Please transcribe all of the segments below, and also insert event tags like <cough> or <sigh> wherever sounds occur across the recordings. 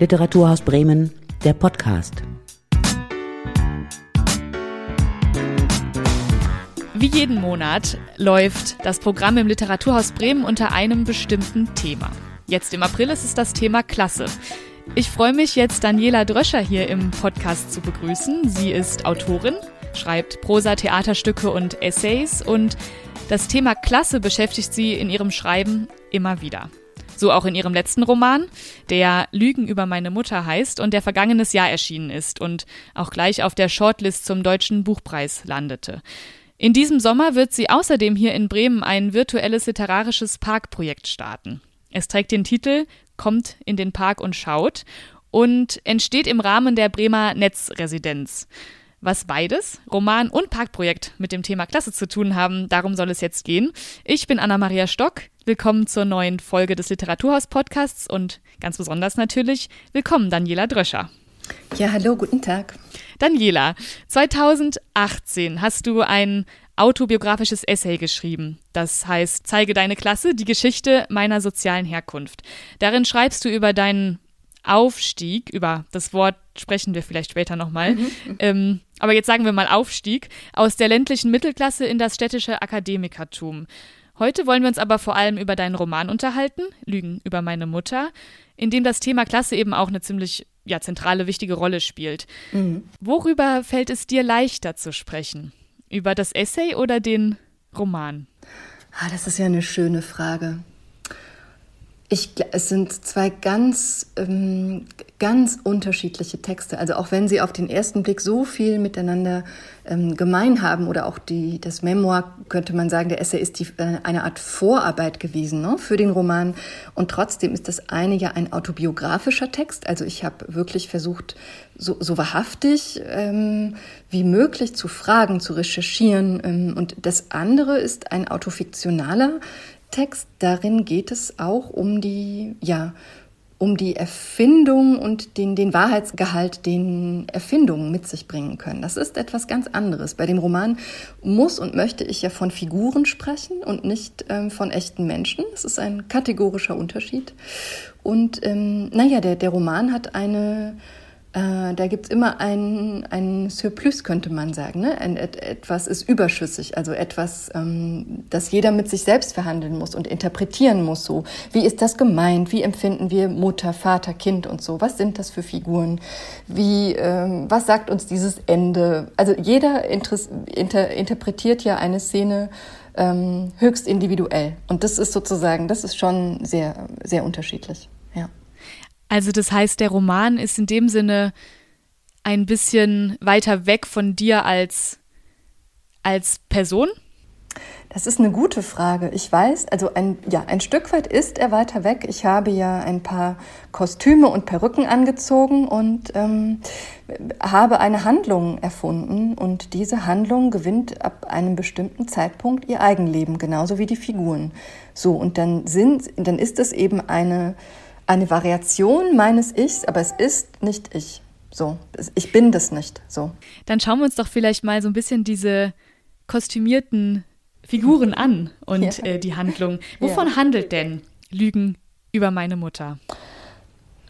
Literaturhaus Bremen, der Podcast. Wie jeden Monat läuft das Programm im Literaturhaus Bremen unter einem bestimmten Thema. Jetzt im April ist es das Thema Klasse. Ich freue mich jetzt, Daniela Dröscher hier im Podcast zu begrüßen. Sie ist Autorin, schreibt Prosa, Theaterstücke und Essays und das Thema Klasse beschäftigt sie in ihrem Schreiben immer wieder. So auch in ihrem letzten Roman, der Lügen über meine Mutter heißt und der vergangenes Jahr erschienen ist und auch gleich auf der Shortlist zum Deutschen Buchpreis landete. In diesem Sommer wird sie außerdem hier in Bremen ein virtuelles literarisches Parkprojekt starten. Es trägt den Titel Kommt in den Park und schaut und entsteht im Rahmen der Bremer Netzresidenz. Was beides, Roman und Parkprojekt, mit dem Thema Klasse zu tun haben, darum soll es jetzt gehen. Ich bin Anna-Maria Stock. Willkommen zur neuen Folge des Literaturhaus-Podcasts und ganz besonders natürlich willkommen Daniela Dröscher. Ja, hallo, guten Tag. Daniela, 2018 hast du ein autobiografisches Essay geschrieben. Das heißt, zeige deine Klasse, die Geschichte meiner sozialen Herkunft. Darin schreibst du über deinen Aufstieg, über das Wort sprechen wir vielleicht später nochmal, mhm. ähm, aber jetzt sagen wir mal Aufstieg, aus der ländlichen Mittelklasse in das städtische Akademikertum. Heute wollen wir uns aber vor allem über deinen Roman unterhalten, Lügen über meine Mutter, in dem das Thema Klasse eben auch eine ziemlich ja, zentrale, wichtige Rolle spielt. Mhm. Worüber fällt es dir leichter zu sprechen? Über das Essay oder den Roman? Ah, das ist ja eine schöne Frage. Ich, es sind zwei ganz, ähm, ganz unterschiedliche Texte. Also auch wenn sie auf den ersten Blick so viel miteinander ähm, gemein haben oder auch die, das Memoir, könnte man sagen, der Essay ist die, äh, eine Art Vorarbeit gewesen ne, für den Roman. Und trotzdem ist das eine ja ein autobiografischer Text. Also ich habe wirklich versucht, so, so wahrhaftig ähm, wie möglich zu fragen, zu recherchieren. Ähm, und das andere ist ein autofiktionaler Text, darin geht es auch um die, ja, um die Erfindung und den, den Wahrheitsgehalt, den Erfindungen mit sich bringen können. Das ist etwas ganz anderes. Bei dem Roman muss und möchte ich ja von Figuren sprechen und nicht ähm, von echten Menschen. Das ist ein kategorischer Unterschied. Und ähm, naja, der, der Roman hat eine äh, da gibt es immer ein, ein Surplus, könnte man sagen. Ne? Ein, et, etwas ist überschüssig, also etwas, ähm, das jeder mit sich selbst verhandeln muss und interpretieren muss. So, wie ist das gemeint? Wie empfinden wir Mutter, Vater, Kind und so? Was sind das für Figuren? Wie, ähm, was sagt uns dieses Ende? Also jeder inter, interpretiert ja eine Szene ähm, höchst individuell. Und das ist sozusagen, das ist schon sehr, sehr unterschiedlich. Ja. Also das heißt, der Roman ist in dem Sinne ein bisschen weiter weg von dir als, als Person? Das ist eine gute Frage. Ich weiß, also ein, ja, ein Stück weit ist er weiter weg. Ich habe ja ein paar Kostüme und Perücken angezogen und ähm, habe eine Handlung erfunden. Und diese Handlung gewinnt ab einem bestimmten Zeitpunkt ihr Eigenleben, genauso wie die Figuren. So, und dann sind, dann ist es eben eine, eine Variation meines Ichs, aber es ist nicht ich. So, ich bin das nicht. So. Dann schauen wir uns doch vielleicht mal so ein bisschen diese kostümierten Figuren an und ja. äh, die Handlung. Wovon ja. handelt denn Lügen über meine Mutter?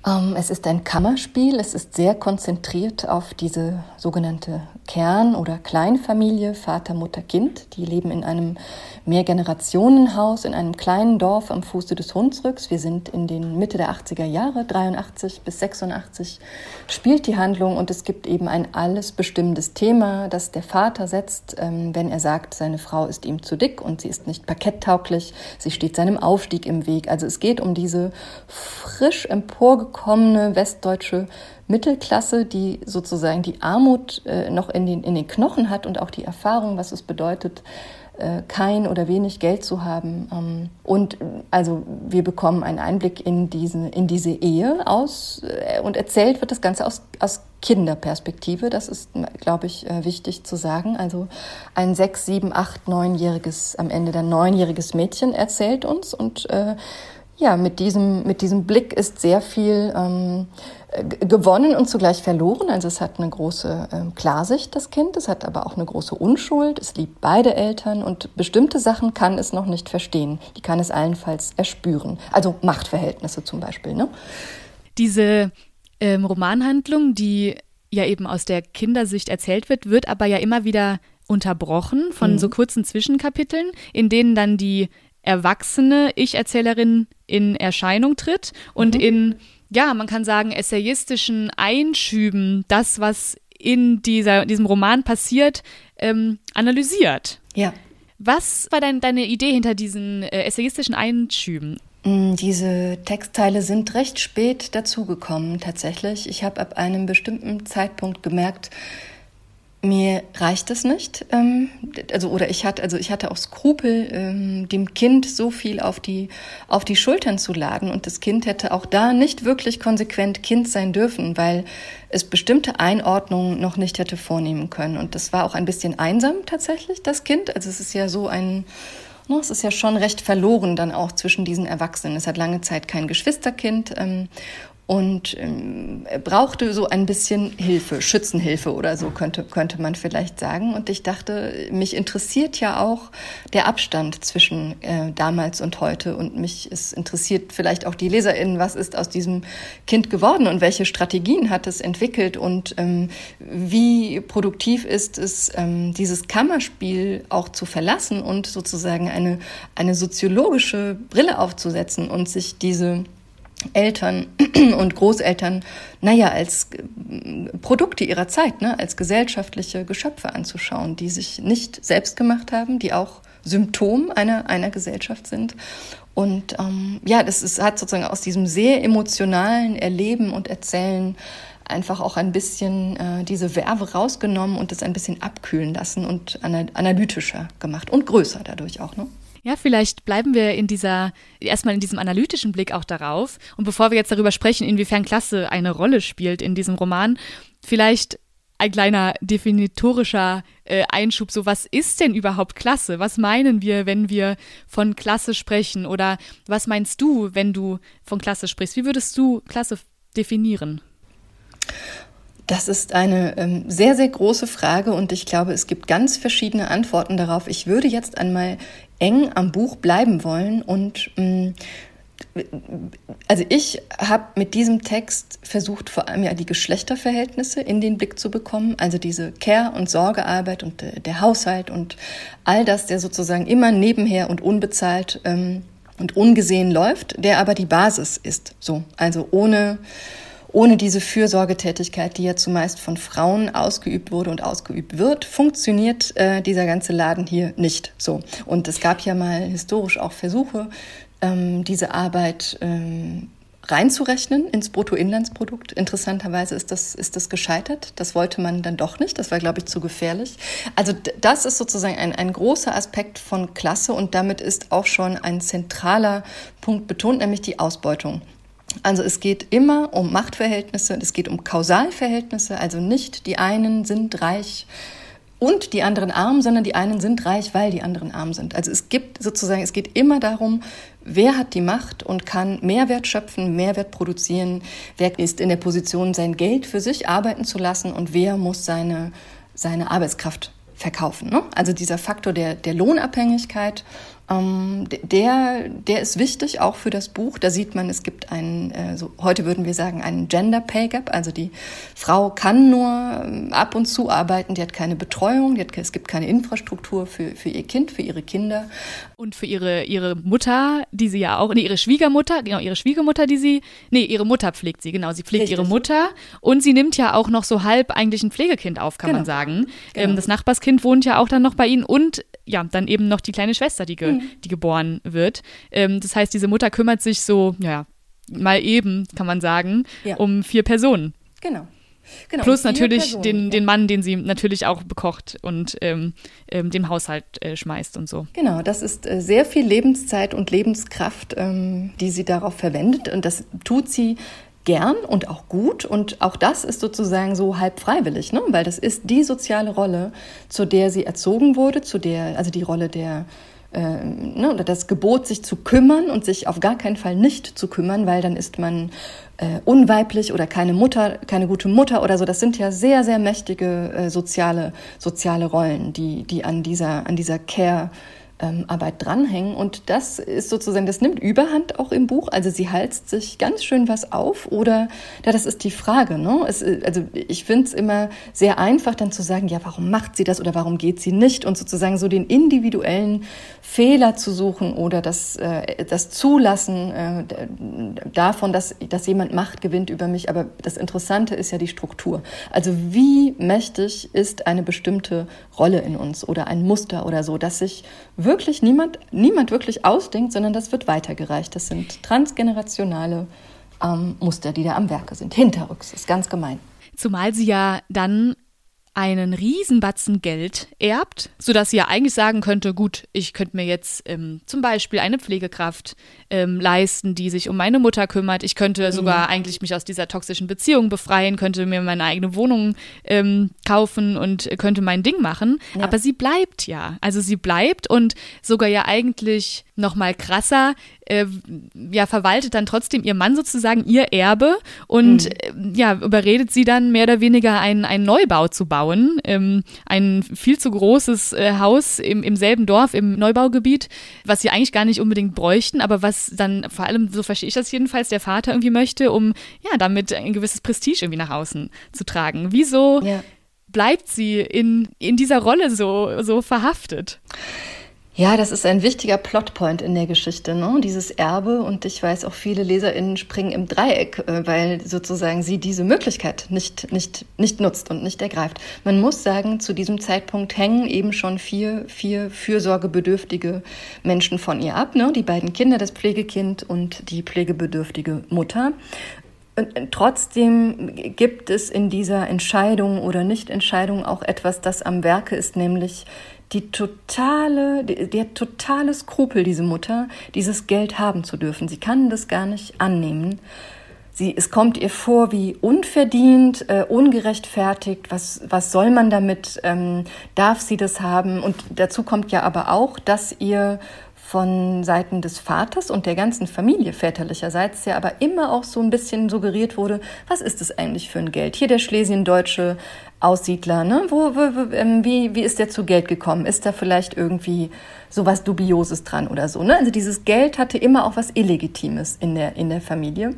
Ähm, es ist ein Kammerspiel. Es ist sehr konzentriert auf diese sogenannte Kern- oder Kleinfamilie, Vater, Mutter, Kind. Die leben in einem Mehrgenerationenhaus in einem kleinen Dorf am Fuße des Hunsrücks. Wir sind in den Mitte der 80er Jahre, 83 bis 86 spielt die Handlung und es gibt eben ein alles bestimmendes Thema, das der Vater setzt, ähm, wenn er sagt, seine Frau ist ihm zu dick und sie ist nicht parketttauglich, sie steht seinem Aufstieg im Weg. Also es geht um diese frisch emporgekommene westdeutsche Mittelklasse, die sozusagen die Armut äh, noch in den, in den Knochen hat und auch die Erfahrung, was es bedeutet, äh, kein oder wenig Geld zu haben. Ähm, und also wir bekommen einen Einblick in diese, in diese Ehe aus äh, und erzählt wird das Ganze aus, aus Kinderperspektive. Das ist, glaube ich, äh, wichtig zu sagen. Also ein sechs, sieben, acht, neunjähriges, am Ende dann neunjähriges Mädchen erzählt uns und äh, ja, mit diesem, mit diesem Blick ist sehr viel ähm, gewonnen und zugleich verloren. Also es hat eine große ähm, Klarsicht, das Kind, es hat aber auch eine große Unschuld, es liebt beide Eltern und bestimmte Sachen kann es noch nicht verstehen. Die kann es allenfalls erspüren. Also Machtverhältnisse zum Beispiel. Ne? Diese ähm, Romanhandlung, die ja eben aus der Kindersicht erzählt wird, wird aber ja immer wieder unterbrochen von mhm. so kurzen Zwischenkapiteln, in denen dann die erwachsene Ich-Erzählerin in Erscheinung tritt und mhm. in, ja, man kann sagen, essayistischen Einschüben das, was in dieser, diesem Roman passiert, ähm, analysiert. Ja. Was war denn deine Idee hinter diesen äh, essayistischen Einschüben? Mm, diese Textteile sind recht spät dazugekommen, tatsächlich. Ich habe ab einem bestimmten Zeitpunkt gemerkt, mir reicht es nicht. Ähm, also, oder ich hatte, also ich hatte auch Skrupel, ähm, dem Kind so viel auf die, auf die Schultern zu laden. Und das Kind hätte auch da nicht wirklich konsequent Kind sein dürfen, weil es bestimmte Einordnungen noch nicht hätte vornehmen können. Und das war auch ein bisschen einsam tatsächlich, das Kind. Also es ist ja so ein, ne, es ist ja schon recht verloren dann auch zwischen diesen Erwachsenen. Es hat lange Zeit kein Geschwisterkind. Ähm, und ähm, brauchte so ein bisschen Hilfe, Schützenhilfe oder so könnte, könnte man vielleicht sagen. Und ich dachte, mich interessiert ja auch der Abstand zwischen äh, damals und heute und mich es interessiert vielleicht auch die LeserInnen, was ist aus diesem Kind geworden und welche Strategien hat es entwickelt und ähm, wie produktiv ist es, ähm, dieses Kammerspiel auch zu verlassen und sozusagen eine, eine soziologische Brille aufzusetzen und sich diese Eltern <clears throat> und Großeltern, naja, als äh, Produkte ihrer Zeit, ne, als gesellschaftliche Geschöpfe anzuschauen, die sich nicht selbst gemacht haben, die auch Symptom einer, einer Gesellschaft sind. Und ähm, ja, das ist, hat sozusagen aus diesem sehr emotionalen Erleben und Erzählen einfach auch ein bisschen äh, diese Werbe rausgenommen und es ein bisschen abkühlen lassen und analytischer gemacht und größer dadurch auch. Ne? Ja, vielleicht bleiben wir in dieser, erstmal in diesem analytischen Blick auch darauf. Und bevor wir jetzt darüber sprechen, inwiefern Klasse eine Rolle spielt in diesem Roman, vielleicht ein kleiner definitorischer äh, Einschub. So, was ist denn überhaupt Klasse? Was meinen wir, wenn wir von Klasse sprechen? Oder was meinst du, wenn du von Klasse sprichst? Wie würdest du Klasse definieren? Das ist eine ähm, sehr, sehr große Frage und ich glaube, es gibt ganz verschiedene Antworten darauf. Ich würde jetzt einmal eng am Buch bleiben wollen und ähm, also ich habe mit diesem Text versucht, vor allem ja die Geschlechterverhältnisse in den Blick zu bekommen, also diese Care- und Sorgearbeit und äh, der Haushalt und all das, der sozusagen immer nebenher und unbezahlt ähm, und ungesehen läuft, der aber die Basis ist. So, also ohne ohne diese Fürsorgetätigkeit, die ja zumeist von Frauen ausgeübt wurde und ausgeübt wird, funktioniert äh, dieser ganze Laden hier nicht so. Und es gab ja mal historisch auch Versuche, ähm, diese Arbeit ähm, reinzurechnen ins Bruttoinlandsprodukt. Interessanterweise ist das, ist das gescheitert. Das wollte man dann doch nicht. Das war, glaube ich, zu gefährlich. Also das ist sozusagen ein, ein großer Aspekt von Klasse und damit ist auch schon ein zentraler Punkt betont, nämlich die Ausbeutung also es geht immer um Machtverhältnisse, es geht um Kausalverhältnisse, also nicht die einen sind reich und die anderen arm, sondern die einen sind reich, weil die anderen arm sind. Also es gibt sozusagen, es geht immer darum, wer hat die Macht und kann Mehrwert schöpfen, Mehrwert produzieren, wer ist in der Position, sein Geld für sich arbeiten zu lassen und wer muss seine, seine Arbeitskraft verkaufen. Ne? Also dieser Faktor der, der Lohnabhängigkeit ähm, der, der ist wichtig, auch für das Buch. Da sieht man, es gibt einen, äh, so, heute würden wir sagen, einen Gender Pay Gap. Also die Frau kann nur ähm, ab und zu arbeiten, die hat keine Betreuung, die hat, es gibt keine Infrastruktur für, für ihr Kind, für ihre Kinder. Und für ihre, ihre Mutter, die sie ja auch, nee, ihre Schwiegermutter, genau, ihre Schwiegermutter, die sie, nee, ihre Mutter pflegt sie, genau, sie pflegt Richtig. ihre Mutter und sie nimmt ja auch noch so halb eigentlich ein Pflegekind auf, kann genau. man sagen. Genau. Ähm, das Nachbarskind wohnt ja auch dann noch bei ihnen und ja, dann eben noch die kleine Schwester, die, ge, mhm. die geboren wird. Ähm, das heißt, diese Mutter kümmert sich so, ja, mal eben, kann man sagen, ja. um vier Personen. Genau. Genau, Plus natürlich Personen, den, ja. den Mann, den sie natürlich auch bekocht und ähm, ähm, dem Haushalt äh, schmeißt und so. Genau, das ist äh, sehr viel Lebenszeit und Lebenskraft, ähm, die sie darauf verwendet. Und das tut sie gern und auch gut. Und auch das ist sozusagen so halb freiwillig, ne? weil das ist die soziale Rolle, zu der sie erzogen wurde, zu der, also die Rolle der äh, ne, oder das Gebot, sich zu kümmern und sich auf gar keinen Fall nicht zu kümmern, weil dann ist man äh, unweiblich oder keine Mutter, keine gute Mutter oder so. Das sind ja sehr, sehr mächtige äh, soziale, soziale Rollen, die, die an dieser, an dieser Care ähm, Arbeit dranhängen. Und das ist sozusagen, das nimmt Überhand auch im Buch. Also sie halst sich ganz schön was auf oder, ja, das ist die Frage. Ne? Es, also ich finde es immer sehr einfach dann zu sagen, ja, warum macht sie das oder warum geht sie nicht? Und sozusagen so den individuellen Fehler zu suchen oder das, äh, das Zulassen äh, davon, dass, dass jemand Macht gewinnt über mich. Aber das Interessante ist ja die Struktur. Also wie mächtig ist eine bestimmte Rolle in uns oder ein Muster oder so, dass sich wirklich niemand, niemand wirklich ausdenkt, sondern das wird weitergereicht. Das sind transgenerationale ähm, Muster, die da am Werke sind. Hinterrücks ist ganz gemein. Zumal sie ja dann einen Riesenbatzen Geld erbt, sodass sie ja eigentlich sagen könnte, gut, ich könnte mir jetzt ähm, zum Beispiel eine Pflegekraft ähm, leisten, die sich um meine Mutter kümmert. Ich könnte mhm. sogar eigentlich mich aus dieser toxischen Beziehung befreien, könnte mir meine eigene Wohnung ähm, kaufen und könnte mein Ding machen. Ja. Aber sie bleibt ja. Also sie bleibt und sogar ja eigentlich noch mal krasser, äh, ja, verwaltet dann trotzdem ihr Mann sozusagen ihr Erbe und mhm. äh, ja, überredet sie dann mehr oder weniger einen, einen Neubau zu bauen. Ähm, ein viel zu großes äh, Haus im, im selben Dorf, im Neubaugebiet, was sie eigentlich gar nicht unbedingt bräuchten, aber was dann vor allem, so verstehe ich das jedenfalls, der Vater irgendwie möchte, um ja, damit ein gewisses Prestige irgendwie nach außen zu tragen. Wieso ja. bleibt sie in, in dieser Rolle so, so verhaftet? Ja, das ist ein wichtiger Plotpoint in der Geschichte, ne? dieses Erbe. Und ich weiß auch, viele LeserInnen springen im Dreieck, äh, weil sozusagen sie diese Möglichkeit nicht, nicht, nicht nutzt und nicht ergreift. Man muss sagen, zu diesem Zeitpunkt hängen eben schon vier, vier fürsorgebedürftige Menschen von ihr ab. Ne? Die beiden Kinder, das Pflegekind und die pflegebedürftige Mutter. Trotzdem gibt es in dieser Entscheidung oder Nichtentscheidung auch etwas, das am Werke ist, nämlich die totale, der totale Skrupel, diese Mutter, dieses Geld haben zu dürfen. Sie kann das gar nicht annehmen. Sie, es kommt ihr vor wie unverdient, äh, ungerechtfertigt. Was, was soll man damit? Ähm, darf sie das haben? Und dazu kommt ja aber auch, dass ihr von Seiten des Vaters und der ganzen Familie väterlicherseits ja aber immer auch so ein bisschen suggeriert wurde, was ist das eigentlich für ein Geld? Hier der schlesiendeutsche Aussiedler, ne? Wo, wo, ähm, wie, wie ist der zu Geld gekommen? Ist da vielleicht irgendwie sowas Dubioses dran oder so? Ne? Also dieses Geld hatte immer auch was Illegitimes in der, in der Familie.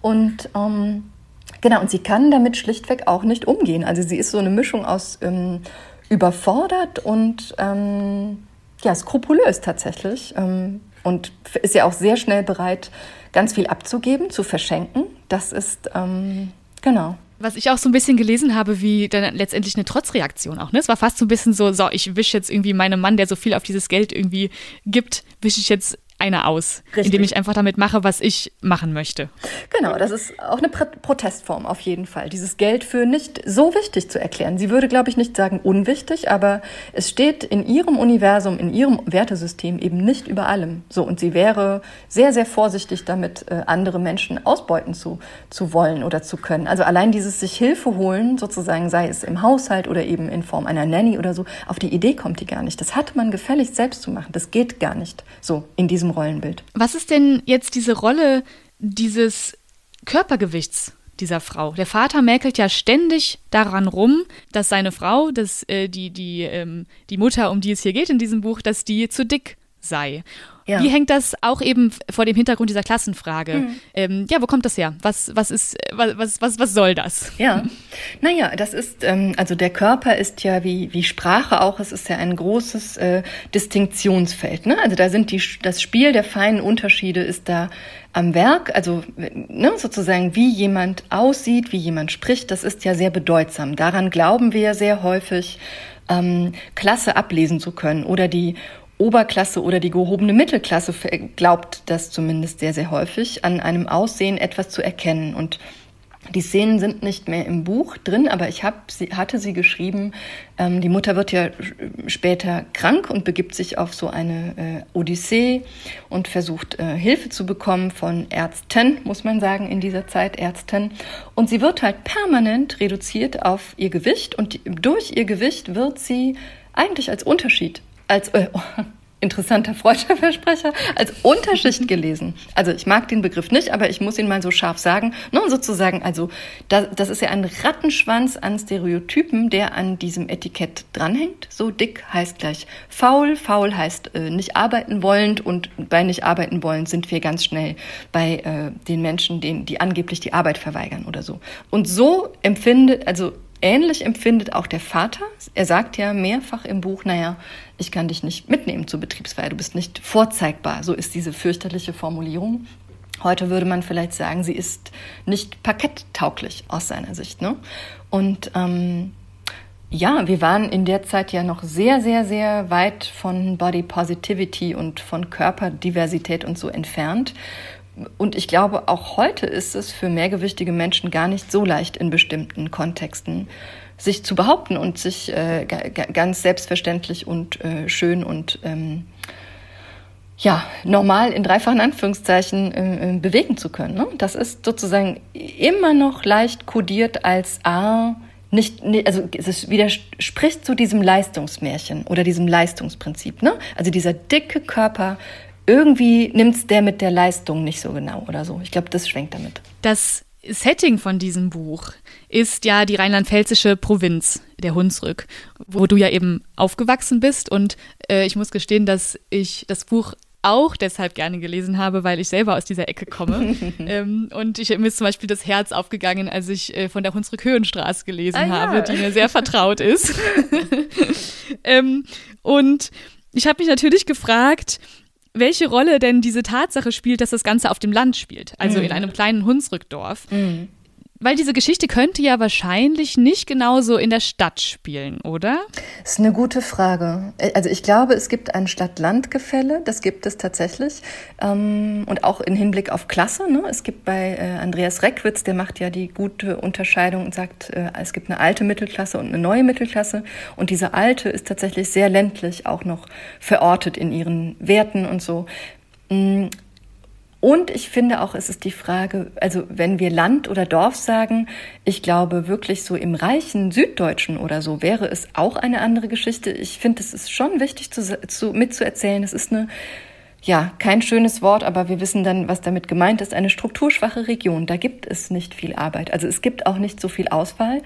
Und ähm, genau, und sie kann damit schlichtweg auch nicht umgehen. Also sie ist so eine Mischung aus ähm, überfordert und ähm, ja, skrupulös tatsächlich ähm, und ist ja auch sehr schnell bereit, ganz viel abzugeben, zu verschenken. Das ist, ähm, genau. Was ich auch so ein bisschen gelesen habe, wie dann letztendlich eine Trotzreaktion auch. Ne? Es war fast so ein bisschen so, so, ich wische jetzt irgendwie meinem Mann, der so viel auf dieses Geld irgendwie gibt, wische ich jetzt eine aus, Richtig. indem ich einfach damit mache, was ich machen möchte. Genau, das ist auch eine Protestform auf jeden Fall. Dieses Geld für nicht so wichtig zu erklären. Sie würde, glaube ich, nicht sagen unwichtig, aber es steht in ihrem Universum, in ihrem Wertesystem eben nicht über allem. So, und sie wäre sehr, sehr vorsichtig damit, äh, andere Menschen ausbeuten zu, zu wollen oder zu können. Also allein dieses sich Hilfe holen, sozusagen, sei es im Haushalt oder eben in Form einer Nanny oder so, auf die Idee kommt die gar nicht. Das hat man gefälligst selbst zu machen. Das geht gar nicht so in diesem Rollenbild. Was ist denn jetzt diese Rolle dieses Körpergewichts dieser Frau? Der Vater mäkelt ja ständig daran rum, dass seine Frau, dass äh, die, die, ähm, die Mutter, um die es hier geht in diesem Buch, dass die zu dick sei. Ja. Wie hängt das auch eben vor dem Hintergrund dieser Klassenfrage? Mhm. Ähm, ja, wo kommt das her? Was, was ist, was, was, was soll das? Ja, <laughs> naja, das ist, ähm, also der Körper ist ja wie, wie Sprache auch, es ist ja ein großes äh, Distinktionsfeld. Ne? Also da sind die, das Spiel der feinen Unterschiede ist da am Werk, also ne, sozusagen wie jemand aussieht, wie jemand spricht, das ist ja sehr bedeutsam. Daran glauben wir sehr häufig, ähm, Klasse ablesen zu können oder die Oberklasse oder die gehobene Mittelklasse glaubt das zumindest sehr, sehr häufig, an einem Aussehen etwas zu erkennen. Und die Szenen sind nicht mehr im Buch drin, aber ich hab, sie, hatte sie geschrieben. Ähm, die Mutter wird ja später krank und begibt sich auf so eine äh, Odyssee und versucht äh, Hilfe zu bekommen von Ärzten, muss man sagen, in dieser Zeit Ärzten. Und sie wird halt permanent reduziert auf ihr Gewicht und durch ihr Gewicht wird sie eigentlich als Unterschied als äh, <laughs> interessanter Freudeversprecher, als Unterschicht <laughs> gelesen. Also ich mag den Begriff nicht, aber ich muss ihn mal so scharf sagen. Ne, sozusagen, also das, das ist ja ein Rattenschwanz an Stereotypen, der an diesem Etikett dranhängt. So dick heißt gleich faul, faul heißt äh, nicht arbeiten wollend und bei nicht arbeiten wollen sind wir ganz schnell bei äh, den Menschen, denen, die angeblich die Arbeit verweigern oder so. Und so empfindet, also Ähnlich empfindet auch der Vater. Er sagt ja mehrfach im Buch, naja, ich kann dich nicht mitnehmen zur Betriebsfeier, du bist nicht vorzeigbar. So ist diese fürchterliche Formulierung. Heute würde man vielleicht sagen, sie ist nicht parketttauglich aus seiner Sicht. Ne? Und ähm, ja, wir waren in der Zeit ja noch sehr, sehr, sehr weit von Body Positivity und von Körperdiversität und so entfernt. Und ich glaube, auch heute ist es für mehrgewichtige Menschen gar nicht so leicht in bestimmten Kontexten sich zu behaupten und sich äh, ganz selbstverständlich und äh, schön und ähm, ja, normal in dreifachen Anführungszeichen äh, äh bewegen zu können. Ne? Das ist sozusagen immer noch leicht kodiert als A, nicht, also es widerspricht zu diesem Leistungsmärchen oder diesem Leistungsprinzip. Ne? Also dieser dicke Körper irgendwie nimmt es der mit der Leistung nicht so genau oder so. Ich glaube, das schwenkt damit. Das Setting von diesem Buch ist ja die rheinland-pfälzische Provinz, der Hunsrück, wo du ja eben aufgewachsen bist. Und äh, ich muss gestehen, dass ich das Buch auch deshalb gerne gelesen habe, weil ich selber aus dieser Ecke komme. <laughs> ähm, und ich, mir ist zum Beispiel das Herz aufgegangen, als ich äh, von der Hunsrück-Höhenstraße gelesen ah, habe, ja. die mir sehr vertraut ist. <laughs> <laughs> ähm, und ich habe mich natürlich gefragt, welche Rolle denn diese Tatsache spielt, dass das Ganze auf dem Land spielt, also mhm. in einem kleinen Hunsrückdorf. Mhm. Weil diese Geschichte könnte ja wahrscheinlich nicht genauso in der Stadt spielen, oder? Das ist eine gute Frage. Also ich glaube, es gibt ein Stadt-Land-Gefälle, das gibt es tatsächlich. Ähm, und auch im Hinblick auf Klasse. Ne? Es gibt bei äh, Andreas Reckwitz, der macht ja die gute Unterscheidung und sagt, äh, es gibt eine alte Mittelklasse und eine neue Mittelklasse. Und diese alte ist tatsächlich sehr ländlich auch noch verortet in ihren Werten und so. Und ich finde auch, es ist die Frage, also wenn wir Land oder Dorf sagen, ich glaube wirklich so im reichen Süddeutschen oder so wäre es auch eine andere Geschichte. Ich finde, es ist schon wichtig zu, zu, mitzuerzählen. Es ist eine, ja, kein schönes Wort, aber wir wissen dann, was damit gemeint ist. Eine strukturschwache Region. Da gibt es nicht viel Arbeit. Also es gibt auch nicht so viel Auswahl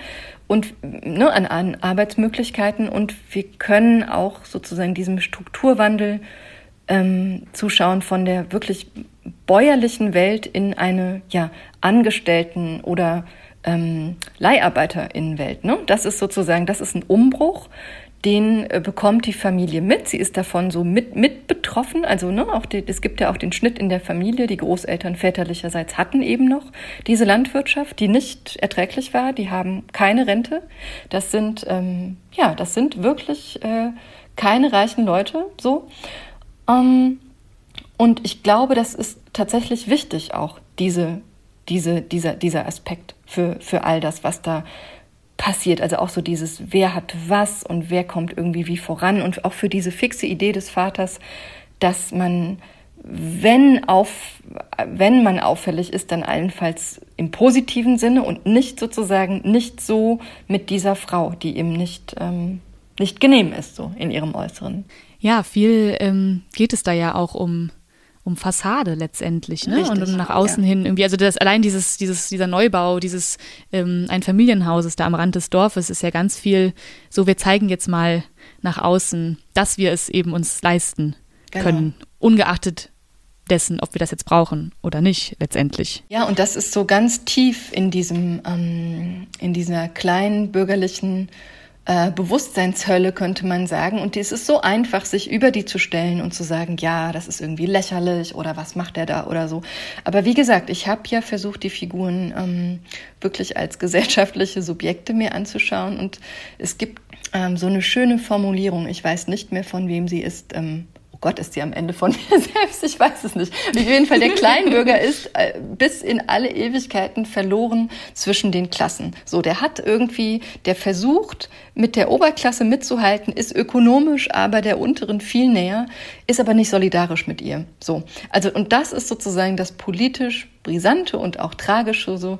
und ne, an, an Arbeitsmöglichkeiten. Und wir können auch sozusagen diesem Strukturwandel ähm, zuschauen von der wirklich bäuerlichen Welt in eine ja, Angestellten- oder ähm, Leiharbeiterinnenwelt. Ne? Das ist sozusagen, das ist ein Umbruch, den äh, bekommt die Familie mit. Sie ist davon so mit, mit betroffen. Also ne, auch die, es gibt ja auch den Schnitt in der Familie. Die Großeltern väterlicherseits hatten eben noch diese Landwirtschaft, die nicht erträglich war. Die haben keine Rente. Das sind ähm, ja, das sind wirklich äh, keine reichen Leute. So. Ähm, und ich glaube, das ist tatsächlich wichtig, auch diese, diese, dieser, dieser Aspekt für, für all das, was da passiert. Also auch so dieses, wer hat was und wer kommt irgendwie wie voran und auch für diese fixe Idee des Vaters, dass man, wenn auf, wenn man auffällig ist, dann allenfalls im positiven Sinne und nicht sozusagen nicht so mit dieser Frau, die ihm nicht, ähm, nicht genehm ist, so in ihrem Äußeren. Ja, viel ähm, geht es da ja auch um um Fassade letztendlich, ne? Richtig, und um nach außen ja. hin irgendwie, also das allein dieses, dieses, dieser Neubau, dieses ähm, ein Familienhauses da am Rand des Dorfes ist ja ganz viel so, wir zeigen jetzt mal nach außen, dass wir es eben uns leisten genau. können, ungeachtet dessen, ob wir das jetzt brauchen oder nicht, letztendlich. Ja, und das ist so ganz tief in diesem, ähm, in dieser kleinen bürgerlichen äh, Bewusstseinshölle, könnte man sagen. Und es ist so einfach, sich über die zu stellen und zu sagen, ja, das ist irgendwie lächerlich oder was macht er da oder so. Aber wie gesagt, ich habe ja versucht, die Figuren ähm, wirklich als <laughs> gesellschaftliche Subjekte mir anzuschauen. Und es gibt ähm, so eine schöne Formulierung, ich weiß nicht mehr, von wem sie ist. Ähm, oh Gott, ist sie am Ende von <laughs> mir selbst? Ich weiß es nicht. Auf jeden Fall, der Kleinbürger <laughs> ist äh, bis in alle Ewigkeiten verloren zwischen den Klassen. So, der hat irgendwie, der versucht, mit der Oberklasse mitzuhalten, ist ökonomisch aber der unteren viel näher, ist aber nicht solidarisch mit ihr. So. Also, und das ist sozusagen das politisch brisante und auch tragische so,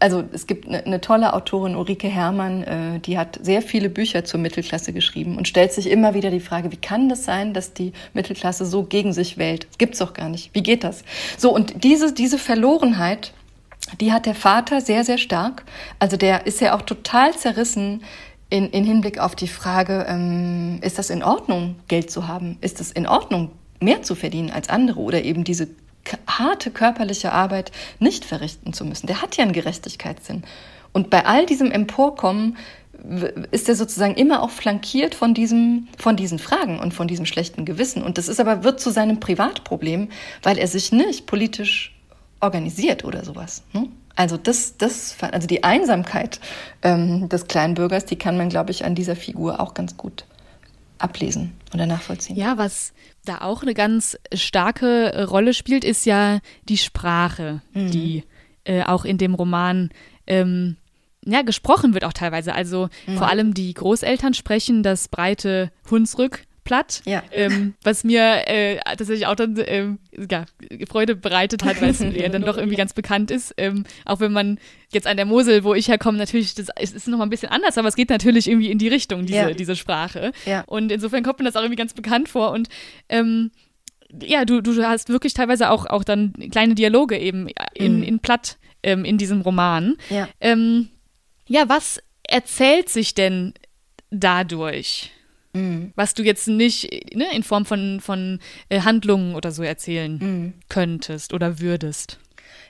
also es gibt eine, eine tolle Autorin, Ulrike Herrmann, äh, die hat sehr viele Bücher zur Mittelklasse geschrieben und stellt sich immer wieder die Frage, wie kann das sein, dass die Mittelklasse so gegen sich wählt? Das gibt's doch gar nicht. Wie geht das? So, und diese, diese Verlorenheit, die hat der Vater sehr, sehr stark. Also der ist ja auch total zerrissen in, in Hinblick auf die Frage, ähm, ist das in Ordnung, Geld zu haben? Ist es in Ordnung, mehr zu verdienen als andere oder eben diese harte körperliche Arbeit nicht verrichten zu müssen? Der hat ja einen Gerechtigkeitssinn. Und bei all diesem Emporkommen ist er sozusagen immer auch flankiert von diesem, von diesen Fragen und von diesem schlechten Gewissen. Und das ist aber, wird zu seinem Privatproblem, weil er sich nicht politisch organisiert oder sowas. Ne? Also das, das, also die Einsamkeit ähm, des Kleinbürgers, die kann man, glaube ich, an dieser Figur auch ganz gut ablesen oder nachvollziehen. Ja, was da auch eine ganz starke Rolle spielt, ist ja die Sprache, mhm. die äh, auch in dem Roman ähm, ja, gesprochen wird auch teilweise. Also mhm. vor allem die Großeltern sprechen das breite Hunsrück platt, ja. ähm, was mir äh, tatsächlich auch dann ähm, ja, Freude bereitet hat, weil es ja <laughs> dann doch irgendwie ganz bekannt ist. Ähm, auch wenn man jetzt an der Mosel, wo ich herkomme, natürlich, das ist, ist noch mal ein bisschen anders, aber es geht natürlich irgendwie in die Richtung, diese, ja. diese Sprache. Ja. Und insofern kommt mir das auch irgendwie ganz bekannt vor und ähm, ja, du, du hast wirklich teilweise auch, auch dann kleine Dialoge eben in, mhm. in Platt ähm, in diesem Roman. Ja. Ähm, ja, was erzählt sich denn dadurch? Mhm. Was du jetzt nicht ne, in Form von, von äh, Handlungen oder so erzählen mhm. könntest oder würdest.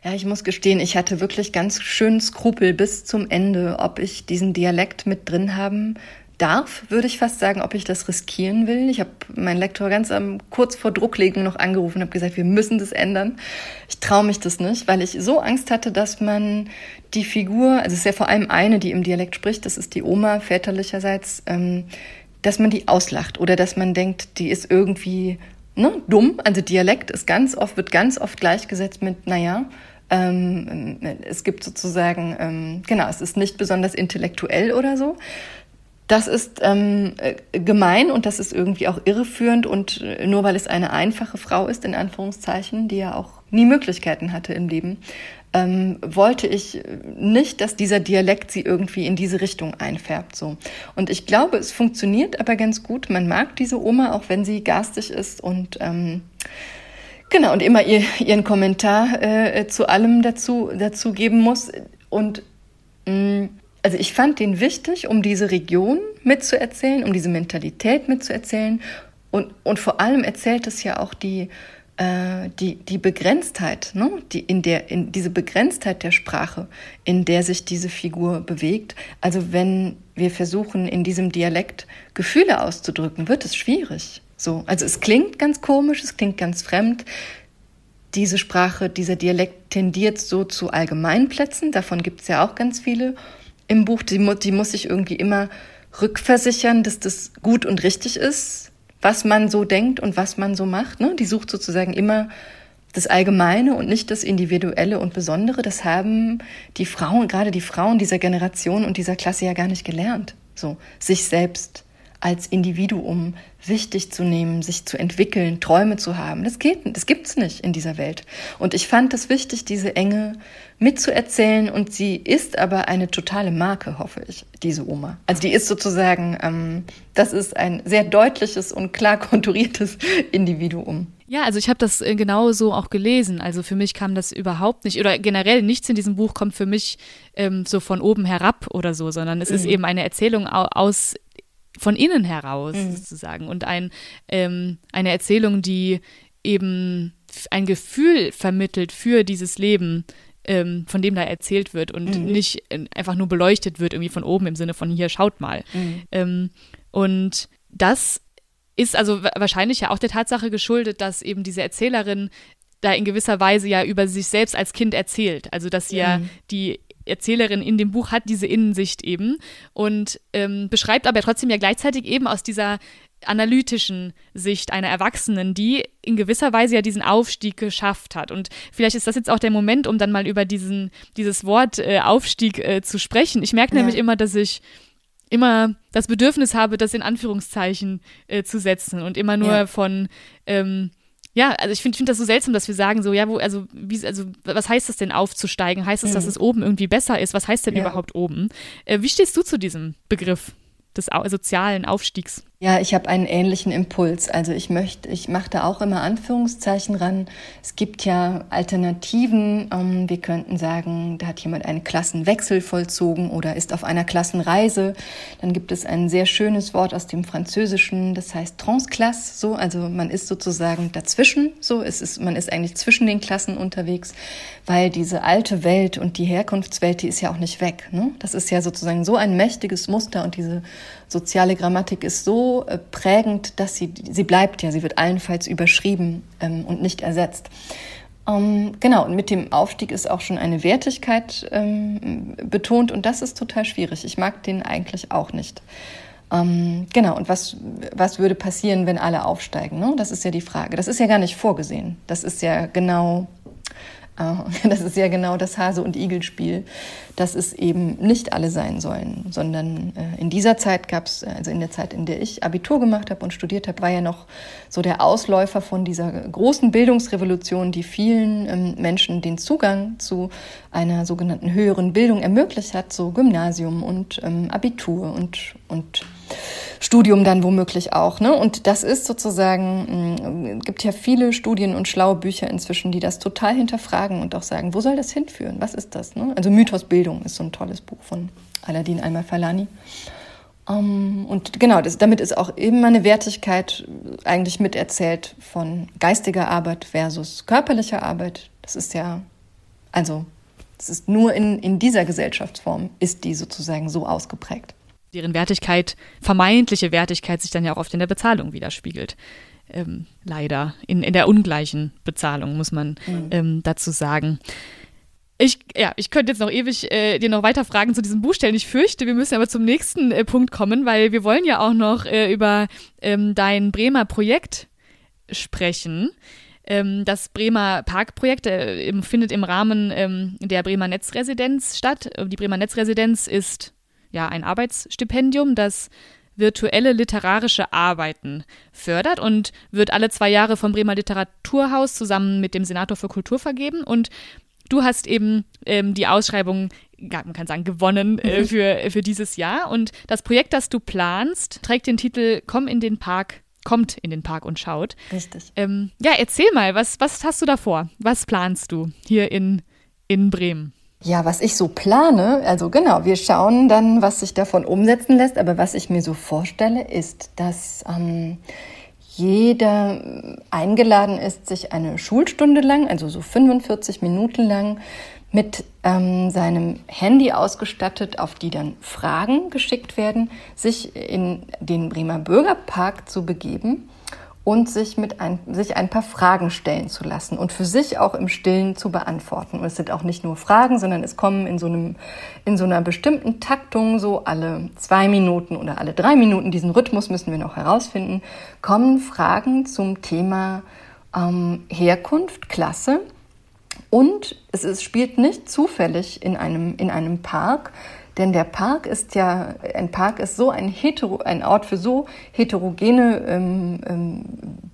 Ja, ich muss gestehen, ich hatte wirklich ganz schön Skrupel bis zum Ende, ob ich diesen Dialekt mit drin haben darf, würde ich fast sagen, ob ich das riskieren will. Ich habe meinen Lektor ganz am, kurz vor Drucklegung noch angerufen und habe gesagt, wir müssen das ändern. Ich traue mich das nicht, weil ich so Angst hatte, dass man die Figur, also es ist ja vor allem eine, die im Dialekt spricht, das ist die Oma väterlicherseits, ähm, dass man die auslacht oder dass man denkt, die ist irgendwie ne, dumm. Also Dialekt ist ganz oft, wird ganz oft gleichgesetzt mit, naja, ähm, es gibt sozusagen, ähm, genau, es ist nicht besonders intellektuell oder so. Das ist ähm, äh, gemein und das ist irgendwie auch irreführend und äh, nur weil es eine einfache Frau ist, in Anführungszeichen, die ja auch nie Möglichkeiten hatte im Leben, ähm, wollte ich nicht, dass dieser Dialekt sie irgendwie in diese Richtung einfärbt. So. Und ich glaube, es funktioniert aber ganz gut. Man mag diese Oma, auch wenn sie garstig ist und ähm, genau und immer ihr, ihren Kommentar äh, zu allem dazu, dazu geben muss. Und mh, mm, also ich fand den wichtig, um diese Region mitzuerzählen, um diese Mentalität mitzuerzählen. Und, und vor allem erzählt es ja auch die die, die Begrenztheit, ne? die, in der, in diese Begrenztheit der Sprache, in der sich diese Figur bewegt. Also wenn wir versuchen, in diesem Dialekt Gefühle auszudrücken, wird es schwierig. So, also es klingt ganz komisch, es klingt ganz fremd. Diese Sprache, dieser Dialekt tendiert so zu Allgemeinplätzen, davon gibt es ja auch ganz viele im Buch. Die, die muss sich irgendwie immer rückversichern, dass das gut und richtig ist, was man so denkt und was man so macht. Ne? Die sucht sozusagen immer das Allgemeine und nicht das Individuelle und Besondere. Das haben die Frauen, gerade die Frauen dieser Generation und dieser Klasse ja gar nicht gelernt. So, sich selbst als Individuum wichtig zu nehmen, sich zu entwickeln, Träume zu haben. Das geht, das gibt's nicht in dieser Welt. Und ich fand es wichtig, diese Enge mitzuerzählen. Und sie ist aber eine totale Marke, hoffe ich, diese Oma. Also die ist sozusagen, ähm, das ist ein sehr deutliches und klar <laughs> konturiertes Individuum. Ja, also ich habe das äh, genau so auch gelesen. Also für mich kam das überhaupt nicht, oder generell nichts in diesem Buch kommt für mich ähm, so von oben herab oder so, sondern es mhm. ist eben eine Erzählung aus von innen heraus mhm. sozusagen und ein, ähm, eine Erzählung, die eben ein Gefühl vermittelt für dieses Leben, ähm, von dem da erzählt wird und mhm. nicht äh, einfach nur beleuchtet wird irgendwie von oben im Sinne von hier schaut mal. Mhm. Ähm, und das ist also wahrscheinlich ja auch der Tatsache geschuldet, dass eben diese Erzählerin da in gewisser Weise ja über sich selbst als Kind erzählt. Also dass sie ja mhm. die Erzählerin in dem Buch hat diese Innensicht eben und ähm, beschreibt aber trotzdem ja gleichzeitig eben aus dieser analytischen Sicht einer Erwachsenen, die in gewisser Weise ja diesen Aufstieg geschafft hat. Und vielleicht ist das jetzt auch der Moment, um dann mal über diesen, dieses Wort äh, Aufstieg äh, zu sprechen. Ich merke ja. nämlich immer, dass ich immer das Bedürfnis habe, das in Anführungszeichen äh, zu setzen und immer nur ja. von ähm, ja, also ich finde find das so seltsam, dass wir sagen so, ja, wo, also, wie, also was heißt das denn aufzusteigen? Heißt es, mhm. dass es oben irgendwie besser ist? Was heißt denn ja. überhaupt oben? Äh, wie stehst du zu diesem Begriff des sozialen Aufstiegs? Ja, ich habe einen ähnlichen Impuls. Also ich möchte, ich mache da auch immer Anführungszeichen ran. Es gibt ja Alternativen. Ähm, wir könnten sagen, da hat jemand einen Klassenwechsel vollzogen oder ist auf einer Klassenreise. Dann gibt es ein sehr schönes Wort aus dem Französischen, das heißt Transklasse. So, also man ist sozusagen dazwischen. So, es ist, man ist eigentlich zwischen den Klassen unterwegs, weil diese alte Welt und die Herkunftswelt, die ist ja auch nicht weg. Ne? Das ist ja sozusagen so ein mächtiges Muster und diese soziale Grammatik ist so äh, prägend, dass sie, sie bleibt ja, sie wird allenfalls überschrieben ähm, und nicht ersetzt. Ähm, genau, und mit dem Aufstieg ist auch schon eine Wertigkeit ähm, betont und das ist total schwierig. Ich mag den eigentlich auch nicht. Ähm, genau, und was, was würde passieren, wenn alle aufsteigen? Ne? Das ist ja die Frage. Das ist ja gar nicht vorgesehen. Das ist ja genau <laughs> das ist ja genau das Hase- und Igel-Spiel, dass es eben nicht alle sein sollen, sondern äh, in dieser Zeit gab es, äh, also in der Zeit, in der ich Abitur gemacht habe und studiert habe, war ja noch so der Ausläufer von dieser großen Bildungsrevolution, die vielen ähm, Menschen den Zugang zu einer sogenannten höheren Bildung ermöglicht hat, so Gymnasium und ähm, Abitur und, und Studium dann womöglich auch. Ne? Und das ist sozusagen, mm, es gibt ja viele Studien und schlaue Bücher inzwischen, die das total hinterfragen und auch sagen, wo soll das hinführen? Was ist das? Ne? Also Mythos Bildung ist so ein tolles Buch von Aladin Alma-Falani. Um, ähm, und genau, das, damit ist auch immer eine Wertigkeit eigentlich miterzählt von geistiger Arbeit versus körperlicher Arbeit. Das ist ja, also, es ist nur in, in dieser Gesellschaftsform ist die sozusagen so ausgeprägt deren Wertigkeit, vermeintliche Wertigkeit sich dann ja auch oft in der Bezahlung widerspiegelt. Ähm, leider. In, in der ungleichen Bezahlung, muss man mhm. ähm, dazu sagen. Ich, ja, ich könnte jetzt noch ewig äh, dir noch weiter Fragen zu diesem Buch stellen. Ich fürchte, wir müssen aber zum nächsten äh, Punkt kommen, weil wir wollen ja auch noch äh, über ähm, dein Bremer Projekt sprechen. Ähm, das Bremer Parkprojekt äh, findet im Rahmen ähm, der Bremer Netzresidenz statt. Die Bremer Netzresidenz ist ja ein Arbeitsstipendium, das virtuelle literarische Arbeiten fördert und wird alle zwei Jahre vom Bremer Literaturhaus zusammen mit dem Senator für Kultur vergeben. Und du hast eben ähm, die Ausschreibung, man kann sagen, gewonnen äh, mhm. für, für dieses Jahr. Und das Projekt, das du planst, trägt den Titel Komm in den Park kommt in den Park und schaut. Richtig. Ähm, ja, erzähl mal, was, was hast du da vor? Was planst du hier in, in Bremen? Ja, was ich so plane, also genau, wir schauen dann, was sich davon umsetzen lässt, aber was ich mir so vorstelle, ist, dass ähm, jeder eingeladen ist, sich eine Schulstunde lang, also so 45 Minuten lang, mit ähm, seinem Handy ausgestattet, auf die dann Fragen geschickt werden, sich in den Bremer Bürgerpark zu begeben und sich, mit ein, sich ein paar Fragen stellen zu lassen und für sich auch im Stillen zu beantworten. Und es sind auch nicht nur Fragen, sondern es kommen in so, einem, in so einer bestimmten Taktung, so alle zwei Minuten oder alle drei Minuten, diesen Rhythmus müssen wir noch herausfinden, kommen Fragen zum Thema ähm, Herkunft, Klasse. Und es ist, spielt nicht zufällig in einem, in einem Park, denn der Park ist ja, ein Park ist so ein, hetero, ein Ort für so heterogene ähm, ähm,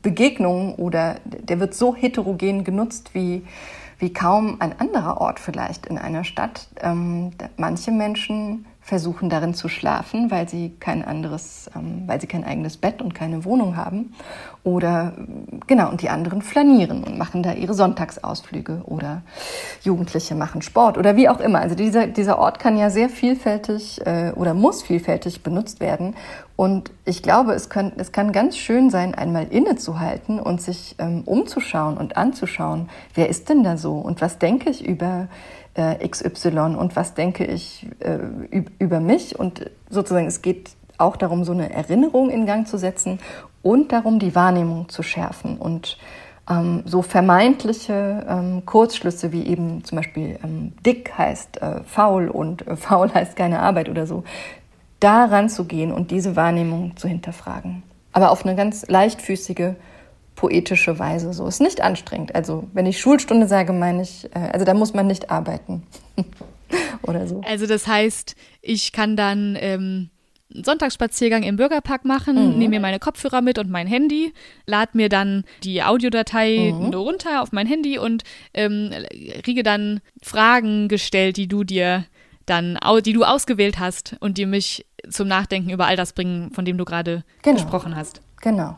Begegnungen oder der wird so heterogen genutzt wie, wie kaum ein anderer Ort vielleicht in einer Stadt. Ähm, manche Menschen versuchen darin zu schlafen, weil sie kein anderes, ähm, weil sie kein eigenes Bett und keine Wohnung haben. Oder genau, und die anderen flanieren und machen da ihre Sonntagsausflüge oder Jugendliche machen Sport oder wie auch immer. Also dieser, dieser Ort kann ja sehr vielfältig äh, oder muss vielfältig benutzt werden. Und ich glaube, es, können, es kann ganz schön sein, einmal innezuhalten und sich ähm, umzuschauen und anzuschauen, wer ist denn da so und was denke ich über äh, XY und was denke ich äh, über mich. Und sozusagen es geht auch darum, so eine Erinnerung in Gang zu setzen und darum, die Wahrnehmung zu schärfen und ähm, so vermeintliche ähm, Kurzschlüsse wie eben zum Beispiel ähm, dick heißt äh, faul und äh, <laughs> faul heißt keine Arbeit oder so, daran zu gehen und diese Wahrnehmung zu hinterfragen. Aber auf eine ganz leichtfüßige, poetische Weise. So ist nicht anstrengend. Also wenn ich Schulstunde sage, meine ich, äh, also da muss man nicht arbeiten <laughs> oder so. Also das heißt, ich kann dann ähm, einen Sonntagsspaziergang im Bürgerpark machen, mhm. nehme mir meine Kopfhörer mit und mein Handy, lade mir dann die Audiodatei mhm. runter auf mein Handy und ähm, kriege dann Fragen gestellt, die du dir dann, die du ausgewählt hast und die mich zum Nachdenken über all das bringen, von dem du gerade genau. gesprochen hast. Genau,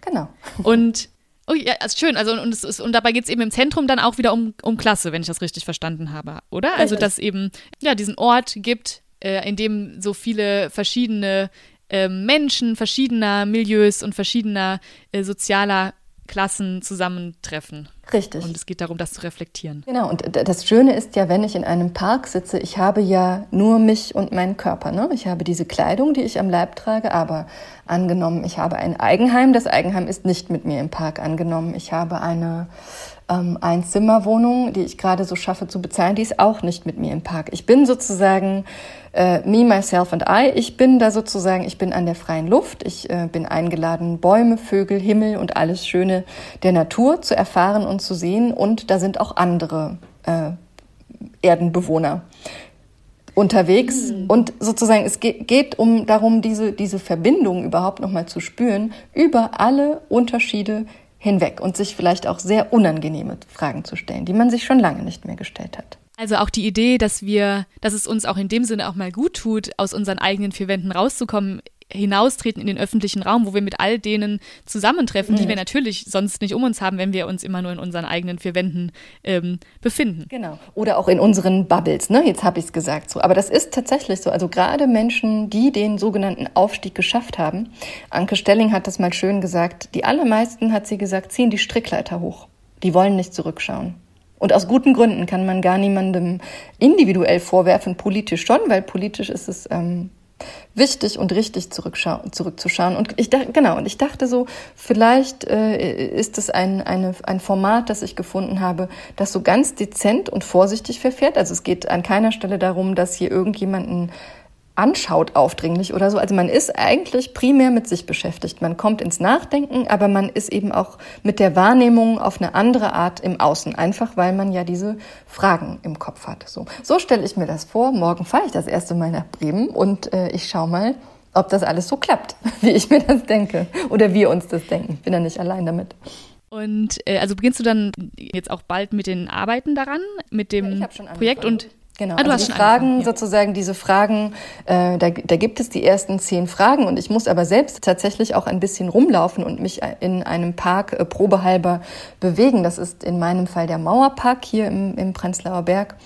genau. Und Oh ja, ist schön. Also und, es ist, und dabei geht es eben im Zentrum dann auch wieder um, um Klasse, wenn ich das richtig verstanden habe, oder? Also dass eben ja diesen Ort gibt, äh, in dem so viele verschiedene äh, Menschen verschiedener Milieus und verschiedener äh, sozialer Klassen zusammentreffen. Richtig. Und es geht darum, das zu reflektieren. Genau, und das Schöne ist ja, wenn ich in einem Park sitze, ich habe ja nur mich und meinen Körper. Ne? Ich habe diese Kleidung, die ich am Leib trage, aber angenommen, ich habe ein Eigenheim. Das Eigenheim ist nicht mit mir im Park angenommen. Ich habe eine ähm, Einzimmerwohnung, die ich gerade so schaffe zu bezahlen, die ist auch nicht mit mir im Park. Ich bin sozusagen äh, me, myself and I. Ich bin da sozusagen, ich bin an der freien Luft. Ich äh, bin eingeladen, Bäume, Vögel, Himmel und alles Schöne der Natur zu erfahren und zu sehen. Und da sind auch andere äh, Erdenbewohner unterwegs mhm. und sozusagen es geht, geht um darum diese diese Verbindung überhaupt noch mal zu spüren über alle Unterschiede hinweg und sich vielleicht auch sehr unangenehme Fragen zu stellen, die man sich schon lange nicht mehr gestellt hat. Also auch die Idee, dass wir, dass es uns auch in dem Sinne auch mal gut tut, aus unseren eigenen vier Wänden rauszukommen, hinaustreten in den öffentlichen Raum, wo wir mit all denen zusammentreffen, mhm. die wir natürlich sonst nicht um uns haben, wenn wir uns immer nur in unseren eigenen vier Wänden ähm, befinden. Genau. Oder auch in unseren Bubbles, ne? Jetzt habe ich es gesagt so. Aber das ist tatsächlich so. Also gerade Menschen, die den sogenannten Aufstieg geschafft haben. Anke Stelling hat das mal schön gesagt. Die allermeisten, hat sie gesagt, ziehen die Strickleiter hoch. Die wollen nicht zurückschauen. Und aus guten Gründen kann man gar niemandem individuell vorwerfen, politisch schon, weil politisch ist es ähm, wichtig und richtig zurückzuschauen. Und ich dachte, genau, und ich dachte so, vielleicht äh, ist es ein, eine, ein Format, das ich gefunden habe, das so ganz dezent und vorsichtig verfährt. Also es geht an keiner Stelle darum, dass hier irgendjemanden anschaut aufdringlich oder so. Also man ist eigentlich primär mit sich beschäftigt. Man kommt ins Nachdenken, aber man ist eben auch mit der Wahrnehmung auf eine andere Art im Außen, einfach weil man ja diese Fragen im Kopf hat. So, so stelle ich mir das vor. Morgen fahre ich das erste Mal nach Bremen und äh, ich schaue mal, ob das alles so klappt, <laughs> wie ich mir das denke oder wir uns das denken. Ich bin ja nicht allein damit. Und äh, also beginnst du dann jetzt auch bald mit den Arbeiten daran, mit dem ja, Projekt und Genau, ah, also die Fragen, sozusagen diese Fragen, äh, da, da gibt es die ersten zehn Fragen und ich muss aber selbst tatsächlich auch ein bisschen rumlaufen und mich in einem Park äh, probehalber bewegen. Das ist in meinem Fall der Mauerpark hier im, im Prenzlauer Berg.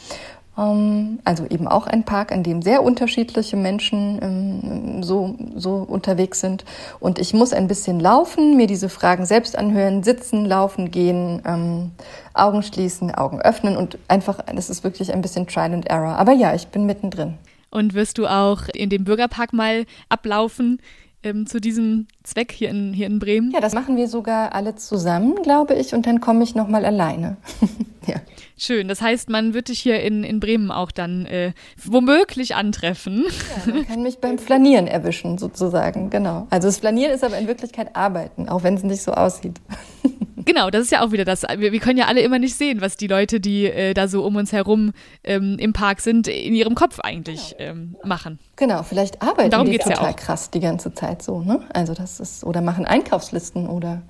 Ähm, also eben auch ein Park, an dem sehr unterschiedliche Menschen ähm, so, so unterwegs sind. Und ich muss ein bisschen laufen, mir diese Fragen selbst anhören, sitzen, laufen, gehen, ähm, Augen schließen, Augen öffnen und einfach, das ist wirklich ein bisschen Trial and Error. Aber ja, ich bin mittendrin. Und wirst du auch in dem Bürgerpark mal ablaufen? ähm, zu diesem Zweck hier in, hier in Bremen? Ja, das machen wir sogar alle zusammen, glaube ich, und dann komme ich nochmal alleine. <laughs> ja. Schön. Das heißt, man wird dich hier in, in Bremen auch dann äh, womöglich antreffen. Ja, man kann mich beim Flanieren erwischen, sozusagen, genau. Also das Flanieren ist aber in Wirklichkeit Arbeiten, auch wenn es nicht so aussieht. <laughs> Genau, das ist ja auch wieder das. Wir, wir, können ja alle immer nicht sehen, was die Leute, die äh, da so um uns herum ähm, im Park sind, in ihrem Kopf eigentlich ähm, machen. Genau, vielleicht arbeiten Darum die total ja krass die ganze Zeit so, ne? Also das ist, oder machen Einkaufslisten oder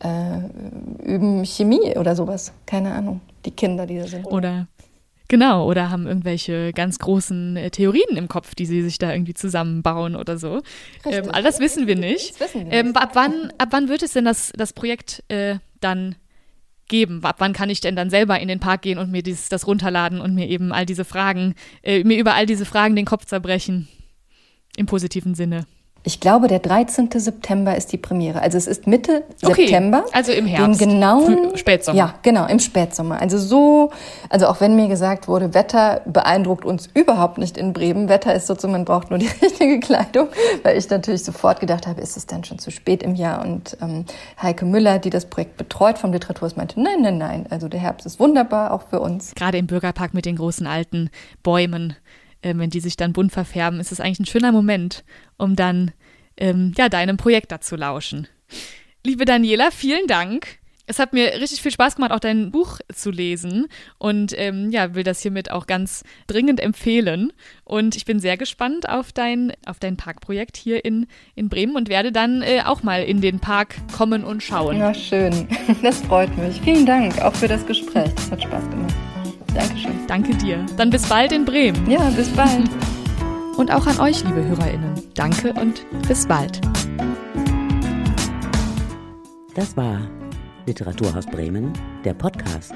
äh, üben Chemie oder sowas. Keine Ahnung. Die Kinder, die da sind. Oder Genau, oder haben irgendwelche ganz großen äh, Theorien im Kopf, die sie sich da irgendwie zusammenbauen oder so. Ähm, all das wissen wir nicht. Wissen wir ähm, ab, wann, ab wann wird es denn das, das Projekt äh, dann geben? Ab wann kann ich denn dann selber in den Park gehen und mir dieses, das runterladen und mir eben all diese Fragen, äh, mir über all diese Fragen den Kopf zerbrechen? Im positiven Sinne. Ich glaube, der 13. September ist die Premiere. Also es ist Mitte okay, September. Also im Herbst. Den genauen, Spätsommer. Ja, genau, im Spätsommer. Also so, also auch wenn mir gesagt wurde, Wetter beeindruckt uns überhaupt nicht in Bremen. Wetter ist sozusagen, man braucht nur die <laughs> richtige Kleidung, weil ich natürlich sofort gedacht habe, ist es dann schon zu spät im Jahr? Und ähm, Heike Müller, die das Projekt betreut vom Literaturhaus, meinte, nein, nein, nein. Also der Herbst ist wunderbar, auch für uns. Gerade im Bürgerpark mit den großen alten Bäumen äh, wenn die sich dann bunt verfärben, ist es eigentlich ein schöner Moment, um dann ähm, ja, deinem Projekt dazu lauschen. Liebe Daniela, vielen Dank. Es hat mir richtig viel Spaß gemacht, auch dein Buch zu lesen und ähm, ja, will das hiermit auch ganz dringend empfehlen. Und ich bin sehr gespannt auf dein, auf dein Parkprojekt hier in, in Bremen und werde dann äh, auch mal in den Park kommen und schauen. Ja, schön. <laughs> Das freut mich. Vielen Dank auch für das Gespräch. Das hat Spaß gemacht. Dankeschön. Danke dir. Dann bis bald in Bremen. Ja, bis bald. Und auch an euch, liebe HörerInnen. Danke und bis bald. Das war Literaturhaus Bremen, der Podcast.